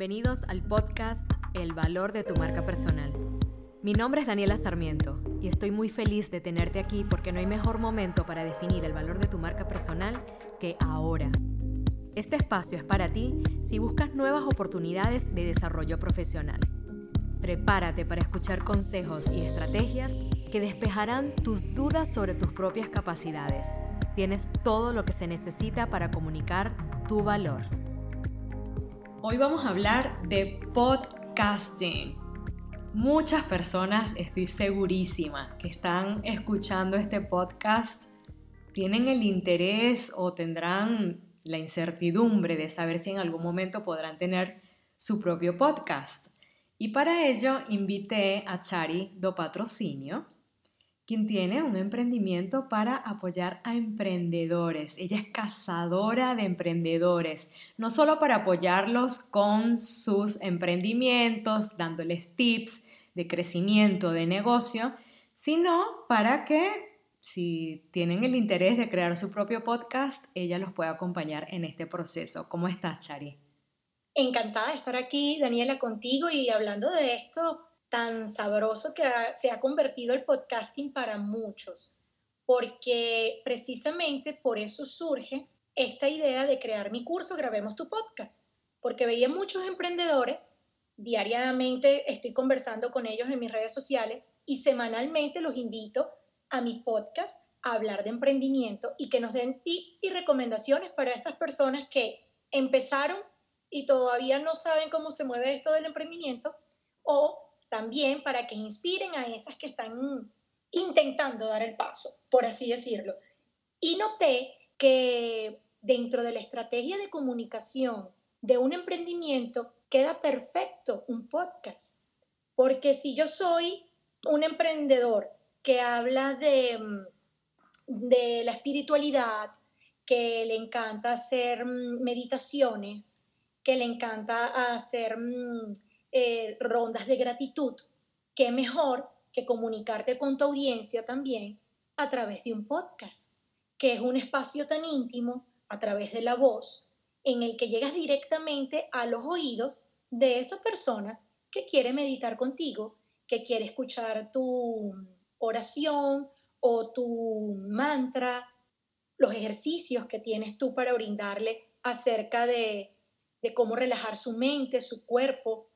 Bienvenidos al podcast El valor de tu marca personal. Mi nombre es Daniela Sarmiento y estoy muy feliz de tenerte aquí porque no hay mejor momento para definir el valor de tu marca personal que ahora. Este espacio es para ti si buscas nuevas oportunidades de desarrollo profesional. Prepárate para escuchar consejos y estrategias que despejarán tus dudas sobre tus propias capacidades. Tienes todo lo que se necesita para comunicar tu valor. Hoy vamos a hablar de podcasting. Muchas personas, estoy segurísima, que están escuchando este podcast, tienen el interés o tendrán la incertidumbre de saber si en algún momento podrán tener su propio podcast. Y para ello invité a Chari do Patrocinio, quien tiene un emprendimiento para apoyar a emprendedores. Ella es cazadora de emprendedores, no solo para apoyarlos con sus emprendimientos, dándoles tips de crecimiento de negocio, sino para que si tienen el interés de crear su propio podcast, ella los pueda acompañar en este proceso. ¿Cómo estás, Chari? Encantada de estar aquí, Daniela, contigo y hablando de esto tan sabroso que se ha convertido el podcasting para muchos, porque precisamente por eso surge esta idea de crear mi curso Grabemos tu podcast, porque veía muchos emprendedores, diariamente estoy conversando con ellos en mis redes sociales y semanalmente los invito a mi podcast a hablar de emprendimiento y que nos den tips y recomendaciones para esas personas que empezaron y todavía no saben cómo se mueve esto del emprendimiento o también para que inspiren a esas que están intentando dar el paso, por así decirlo. Y noté que dentro de la estrategia de comunicación de un emprendimiento queda perfecto un podcast, porque si yo soy un emprendedor que habla de, de la espiritualidad, que le encanta hacer mm, meditaciones, que le encanta hacer mm, eh, rondas de gratitud, qué mejor que comunicarte con tu audiencia también a través de un podcast, que es un espacio tan íntimo a través de la voz, en el que llegas directamente a los oídos de esa persona que quiere meditar contigo, que quiere escuchar tu oración o tu mantra, los ejercicios que tienes tú para brindarle acerca de, de cómo relajar su mente, su cuerpo,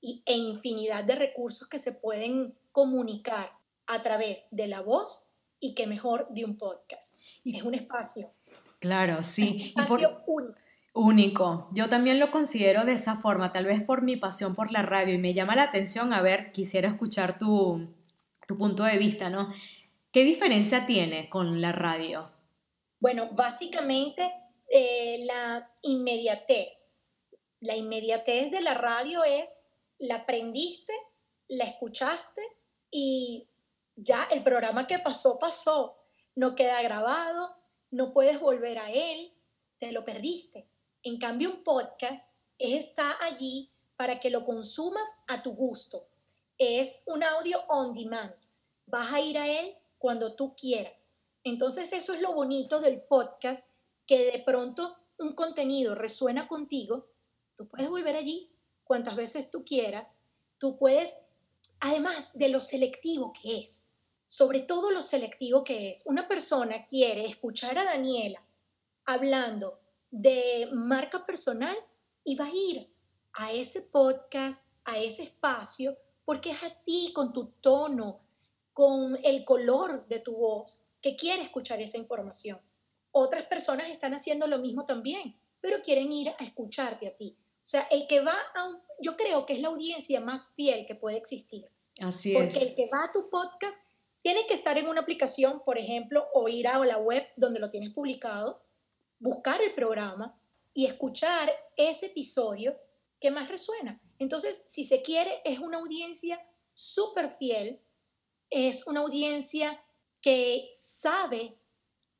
y, e infinidad de recursos que se pueden comunicar a través de la voz y que mejor de un podcast. es un espacio. Claro, sí. Un espacio único. Único. Yo también lo considero de esa forma, tal vez por mi pasión por la radio y me llama la atención, a ver, quisiera escuchar tu, tu punto de vista, ¿no? ¿Qué diferencia tiene con la radio? Bueno, básicamente eh, la inmediatez. La inmediatez de la radio es la aprendiste, la escuchaste y ya el programa que pasó, pasó. No queda grabado, no puedes volver a él, te lo perdiste. En cambio, un podcast está allí para que lo consumas a tu gusto. Es un audio on demand. Vas a ir a él cuando tú quieras. Entonces eso es lo bonito del podcast, que de pronto un contenido resuena contigo, tú puedes volver allí cuantas veces tú quieras, tú puedes, además de lo selectivo que es, sobre todo lo selectivo que es, una persona quiere escuchar a Daniela hablando de marca personal y va a ir a ese podcast, a ese espacio, porque es a ti con tu tono, con el color de tu voz, que quiere escuchar esa información. Otras personas están haciendo lo mismo también, pero quieren ir a escucharte a ti. O sea, el que va a un, yo creo que es la audiencia más fiel que puede existir. Así es. Porque el que va a tu podcast tiene que estar en una aplicación, por ejemplo, o ir a la web donde lo tienes publicado, buscar el programa y escuchar ese episodio que más resuena. Entonces, si se quiere, es una audiencia súper fiel, es una audiencia que sabe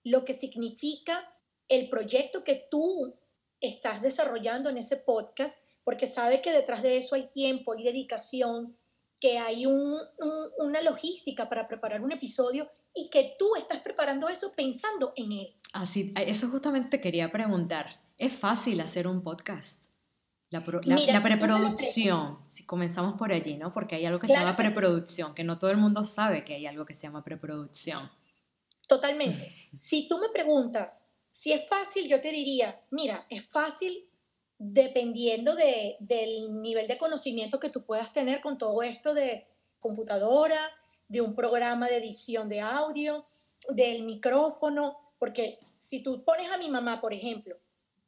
lo que significa el proyecto que tú estás desarrollando en ese podcast, porque sabe que detrás de eso hay tiempo, hay dedicación, que hay una logística para preparar un episodio y que tú estás preparando eso pensando en él. Así, eso justamente te quería preguntar. ¿Es fácil hacer un podcast? La, preproducción, si comenzamos por allí, ¿no? Porque hay algo que se llama preproducción, que no todo el mundo sabe que hay algo que se llama preproducción. Totalmente. si tú me preguntas si es fácil, yo te diría, mira, es fácil dependiendo del nivel de conocimiento que tú puedas tener con todo esto de computadora, de un programa de edición de audio, del micrófono, porque si tú pones a mi mamá, por ejemplo,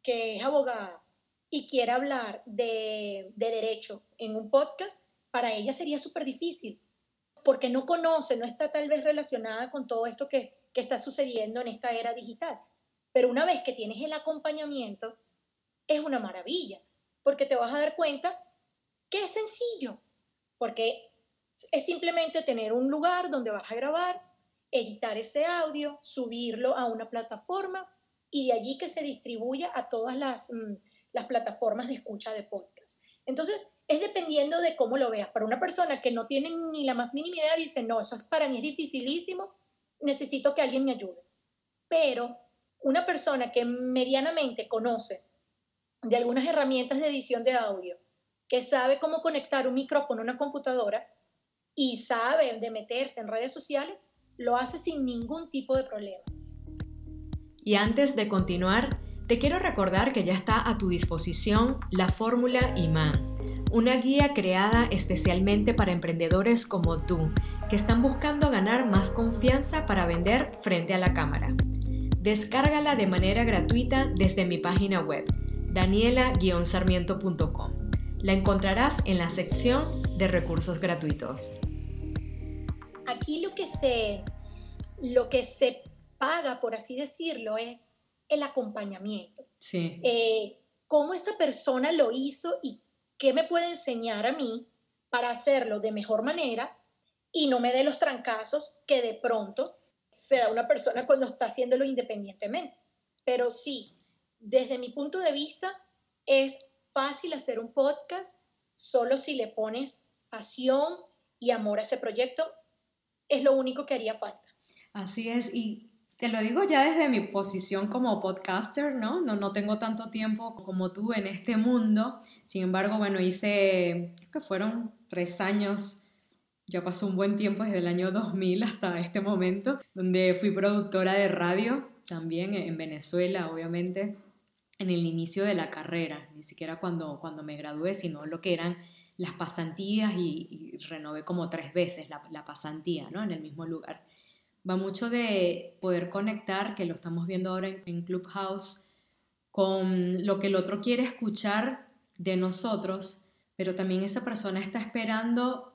que es abogada y quiere hablar de, derecho en un podcast, para ella sería súper difícil, porque no conoce, no está tal vez relacionada con todo esto que, que está sucediendo en esta era digital. Pero una vez que tienes el acompañamiento, es una maravilla, porque te vas a dar cuenta que es sencillo, porque es simplemente tener un lugar donde vas a grabar, editar ese audio, subirlo a una plataforma y de allí que se distribuya a todas las, mm, las plataformas de escucha de podcast. Entonces, es dependiendo de cómo lo veas. Para una persona que no tiene ni la más mínima idea, dice, no, eso es para mí es dificilísimo, necesito que alguien me ayude. Pero una persona que medianamente conoce de algunas herramientas de edición de audio, que sabe cómo conectar un micrófono a una computadora y sabe de meterse en redes sociales, lo hace sin ningún tipo de problema. Y antes de continuar, te quiero recordar que ya está a tu disposición la fórmula IMAN, una guía creada especialmente para emprendedores como tú, que están buscando ganar más confianza para vender frente a la cámara. Descárgala de manera gratuita desde mi página web, daniela-sarmiento.com. La encontrarás en la sección de recursos gratuitos. Aquí lo que se, lo que se paga, por así decirlo, es el acompañamiento. Sí. Eh, cómo esa persona lo hizo y qué me puede enseñar a mí para hacerlo de mejor manera y no me dé los trancazos que de pronto se da una persona cuando está haciéndolo independientemente. Pero sí, desde mi punto de vista, es fácil hacer un podcast solo si le pones pasión y amor a ese proyecto. Es lo único que haría falta. Así es, y te lo digo ya desde mi posición como podcaster, ¿no? No, no tengo tanto tiempo como tú en este mundo. Sin embargo, bueno, hice, creo que fueron tres años ya pasó un buen tiempo desde el año 2000 hasta este momento, donde fui productora de radio, también en Venezuela, obviamente, en el inicio de la carrera, ni siquiera cuando, cuando me gradué, sino lo que eran las pasantías y, renové como tres veces la, pasantía, ¿no? En el mismo lugar. Va mucho de poder conectar, que lo estamos viendo ahora en, en Clubhouse, con lo que el otro quiere escuchar de nosotros, pero también esa persona está esperando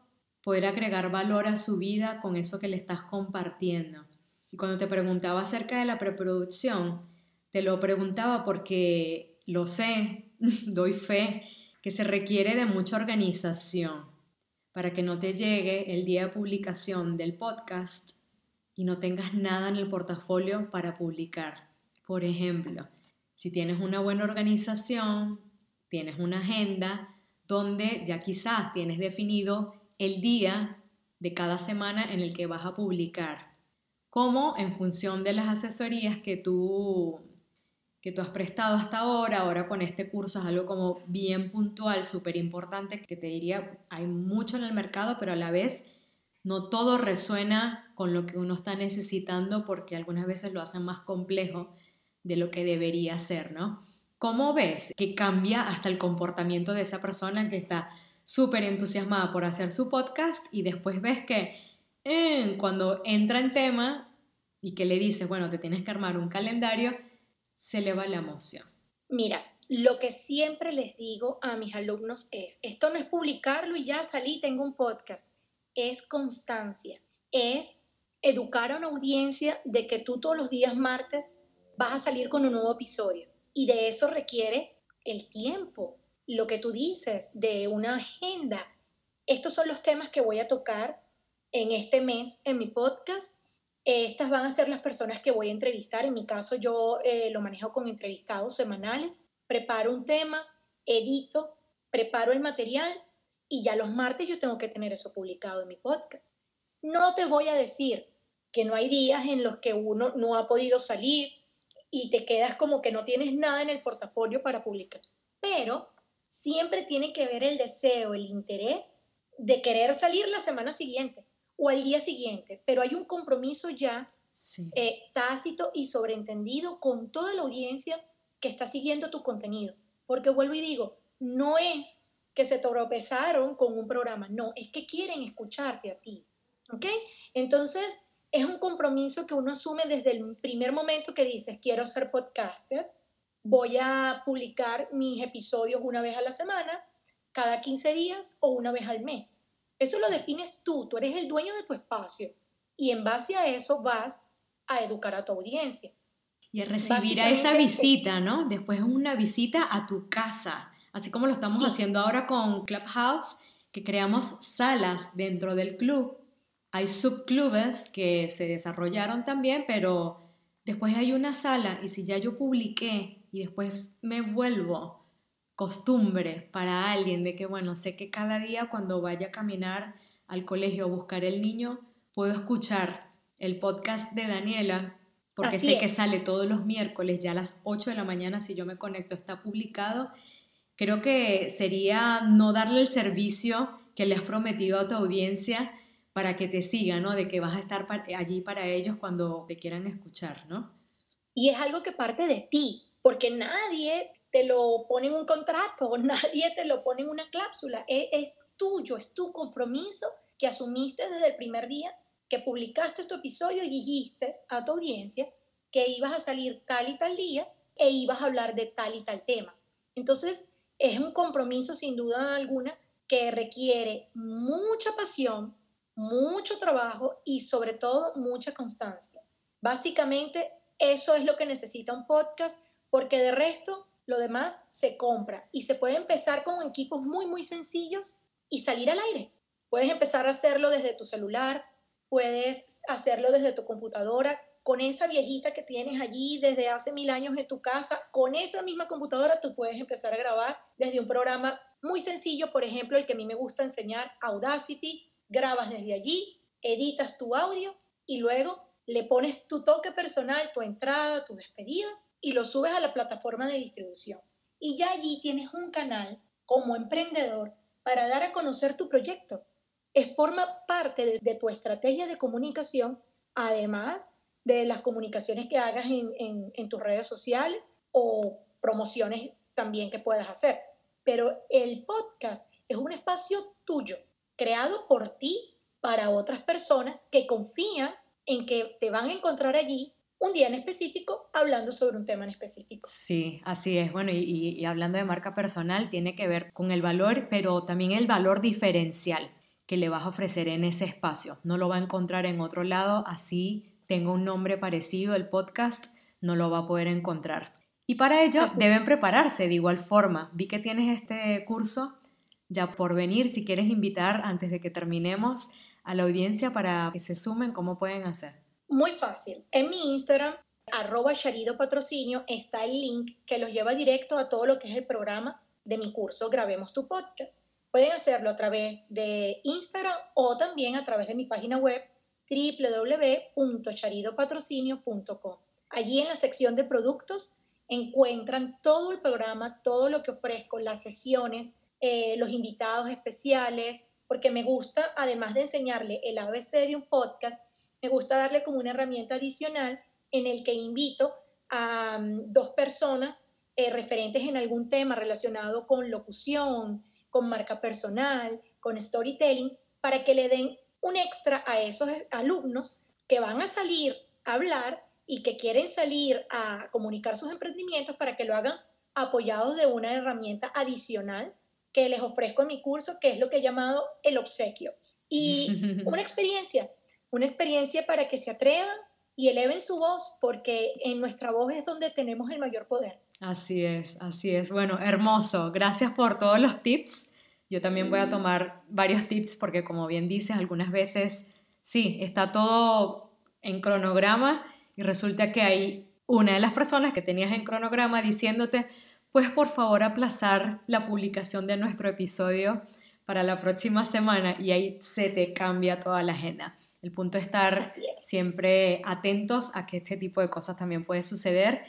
poder agregar valor a su vida con eso que le estás compartiendo. Y cuando te preguntaba acerca de la preproducción, te lo preguntaba porque lo sé, doy fe, que se requiere de mucha organización para que no te llegue el día de publicación del podcast y no tengas nada en el portafolio para publicar. Por ejemplo, si tienes una buena organización, tienes una agenda donde ya quizás tienes definido el día de cada semana en el que vas a publicar. Como en función de las asesorías que tú, que tú has prestado hasta ahora, ahora con este curso es algo como bien puntual, súper importante, que te diría, hay mucho en el mercado, pero a la vez no todo resuena con lo que uno está necesitando porque algunas veces lo hacen más complejo de lo que debería ser, ¿no? ¿Cómo ves que cambia hasta el comportamiento de esa persona que está súper entusiasmada por hacer su podcast y después ves que eh, cuando entra en tema y que le dices, bueno, te tienes que armar un calendario, se le va la emoción. Mira, lo que siempre les digo a mis alumnos es, esto no es publicarlo y ya salí, tengo un podcast, es constancia, es educar a una audiencia de que tú todos los días martes vas a salir con un nuevo episodio y de eso requiere el tiempo, lo que tú dices de una agenda. Estos son los temas que voy a tocar en este mes en mi podcast. Estas van a ser las personas que voy a entrevistar. En mi caso yo eh, lo manejo con entrevistados semanales. Preparo un tema, edito, preparo el material y ya los martes yo tengo que tener eso publicado en mi podcast. No te voy a decir que no hay días en los que uno no ha podido salir y te quedas como que no tienes nada en el portafolio para publicar, pero siempre tiene que ver el deseo, el interés de querer salir la semana siguiente o al día siguiente, pero hay un compromiso ya eh, tácito y sobreentendido con toda la audiencia que está siguiendo tu contenido. Porque vuelvo y digo, no es que se tropezaron con un programa, no, es que quieren escucharte a ti. ¿Ok? Entonces, es un compromiso que uno asume desde el primer momento que dices, quiero ser podcaster, voy a publicar mis episodios una vez a la semana, cada 15 días o una vez al mes. Eso lo defines tú, tú eres el dueño de tu espacio y en base a eso vas a educar a tu audiencia. Y a recibir a esa visita, ¿no? Después una visita a tu casa, así como lo estamos haciendo ahora con Clubhouse, que creamos salas dentro del club. Hay subclubes que se desarrollaron también, pero después hay una sala y si ya yo publiqué y después me vuelvo costumbre para alguien de que, bueno, sé que cada día cuando vaya a caminar al colegio a buscar el niño, puedo escuchar el podcast de Daniela, porque sé que sale todos los miércoles ya a las 8 de la mañana, si yo me conecto, está publicado. Creo que sería no darle el servicio que le has prometido a tu audiencia para que te siga, ¿no? De que vas a estar allí para ellos cuando te quieran escuchar, ¿no? Y es algo que parte de ti, porque nadie te lo pone en un contrato, nadie te lo pone en una cláusula, es, es tuyo, es tu compromiso que asumiste desde el primer día que publicaste tu episodio y dijiste a tu audiencia que ibas a salir tal y tal día e ibas a hablar de tal y tal tema. Entonces, es un compromiso sin duda alguna que requiere mucha pasión, mucho trabajo y sobre todo mucha constancia. Básicamente, eso es lo que necesita un podcast porque de resto lo demás se compra y se puede empezar con equipos muy, muy sencillos y salir al aire. Puedes empezar a hacerlo desde tu celular, puedes hacerlo desde tu computadora, con esa viejita que tienes allí desde hace mil años en tu casa, con esa misma computadora tú puedes empezar a grabar desde un programa muy sencillo, por ejemplo, el que a mí me gusta enseñar, Audacity, grabas desde allí, editas tu audio y luego le pones tu toque personal, tu entrada, tu despedida y lo subes a la plataforma de distribución. Y ya allí tienes un canal como emprendedor para dar a conocer tu proyecto. Es, forma parte de, tu estrategia de comunicación, además de las comunicaciones que hagas en, en tus redes sociales o promociones también que puedas hacer. Pero el podcast es un espacio tuyo, creado por ti para otras personas que confían en que te van a encontrar allí un día en específico hablando sobre un tema en específico. Sí, así es. Bueno, y, hablando de marca personal, tiene que ver con el valor, pero también el valor diferencial que le vas a ofrecer en ese espacio. No lo va a encontrar en otro lado, así tenga un nombre parecido, el podcast no lo va a poder encontrar. Y para ello deben prepararse de igual forma. Vi que tienes este curso ya por venir, si quieres invitar antes de que terminemos a la audiencia para que se sumen, ¿cómo pueden hacer? Muy fácil. En mi Instagram, arroba Sharido Patrocinio, está el link que los lleva directo a todo lo que es el programa de mi curso Grabemos tu Podcast. Pueden hacerlo a través de Instagram o también a través de mi página web www.charidopatrocinio.com. Allí en la sección de productos encuentran todo el programa, todo lo que ofrezco, las sesiones, eh, los invitados especiales, porque me gusta, además de enseñarle el ABC de un podcast, me gusta darle como una herramienta adicional en el que invito a mm, dos personas eh, referentes en algún tema relacionado con locución, con marca personal, con storytelling, para que le den un extra a esos alumnos que van a salir a hablar y que quieren salir a comunicar sus emprendimientos para que lo hagan apoyados de una herramienta adicional que les ofrezco en mi curso, que es lo que he llamado el obsequio. Y una experiencia una experiencia para que se atrevan y eleven su voz, porque en nuestra voz es donde tenemos el mayor poder. Así es, así es. Bueno, hermoso. Gracias por todos los tips. Yo también voy a mm. tomar varios tips porque como bien dices, algunas veces sí, está todo en cronograma y resulta que hay una de las personas que tenías en cronograma diciéndote, pues por favor aplazar la publicación de nuestro episodio para la próxima semana y ahí se te cambia toda la agenda. El punto es estar siempre atentos a que este tipo de cosas también puede suceder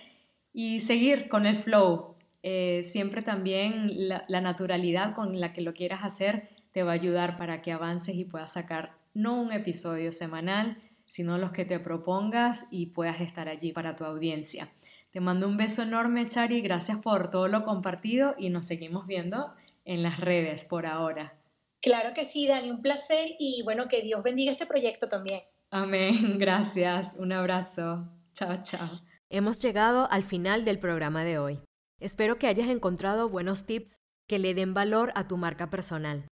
y seguir con el flow. eh, siempre también la, la naturalidad con la que lo quieras hacer te va a ayudar para que avances y puedas sacar no un episodio semanal, sino los que te propongas y puedas estar allí para tu audiencia. Te mando un beso enorme, Chari, gracias por todo lo compartido y nos seguimos viendo en las redes por ahora. Claro que sí, Dani, un placer y bueno, que Dios bendiga este proyecto también. Amén, gracias, un abrazo. Chao, chao. Hemos llegado al final del programa de hoy. Espero que hayas encontrado buenos tips que le den valor a tu marca personal.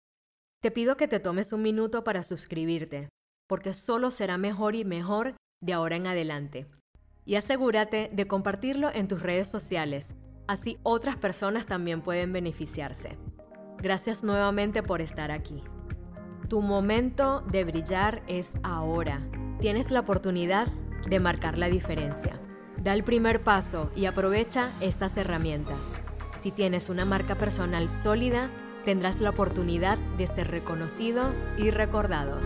Te pido que te tomes un minuto para suscribirte, porque solo será mejor y mejor de ahora en adelante. Y asegúrate de compartirlo en tus redes sociales, así otras personas también pueden beneficiarse. Gracias nuevamente por estar aquí. Tu momento de brillar es ahora. Tienes la oportunidad de marcar la diferencia. Da el primer paso y aprovecha estas herramientas. Si tienes una marca personal sólida, tendrás la oportunidad de ser reconocido y recordado.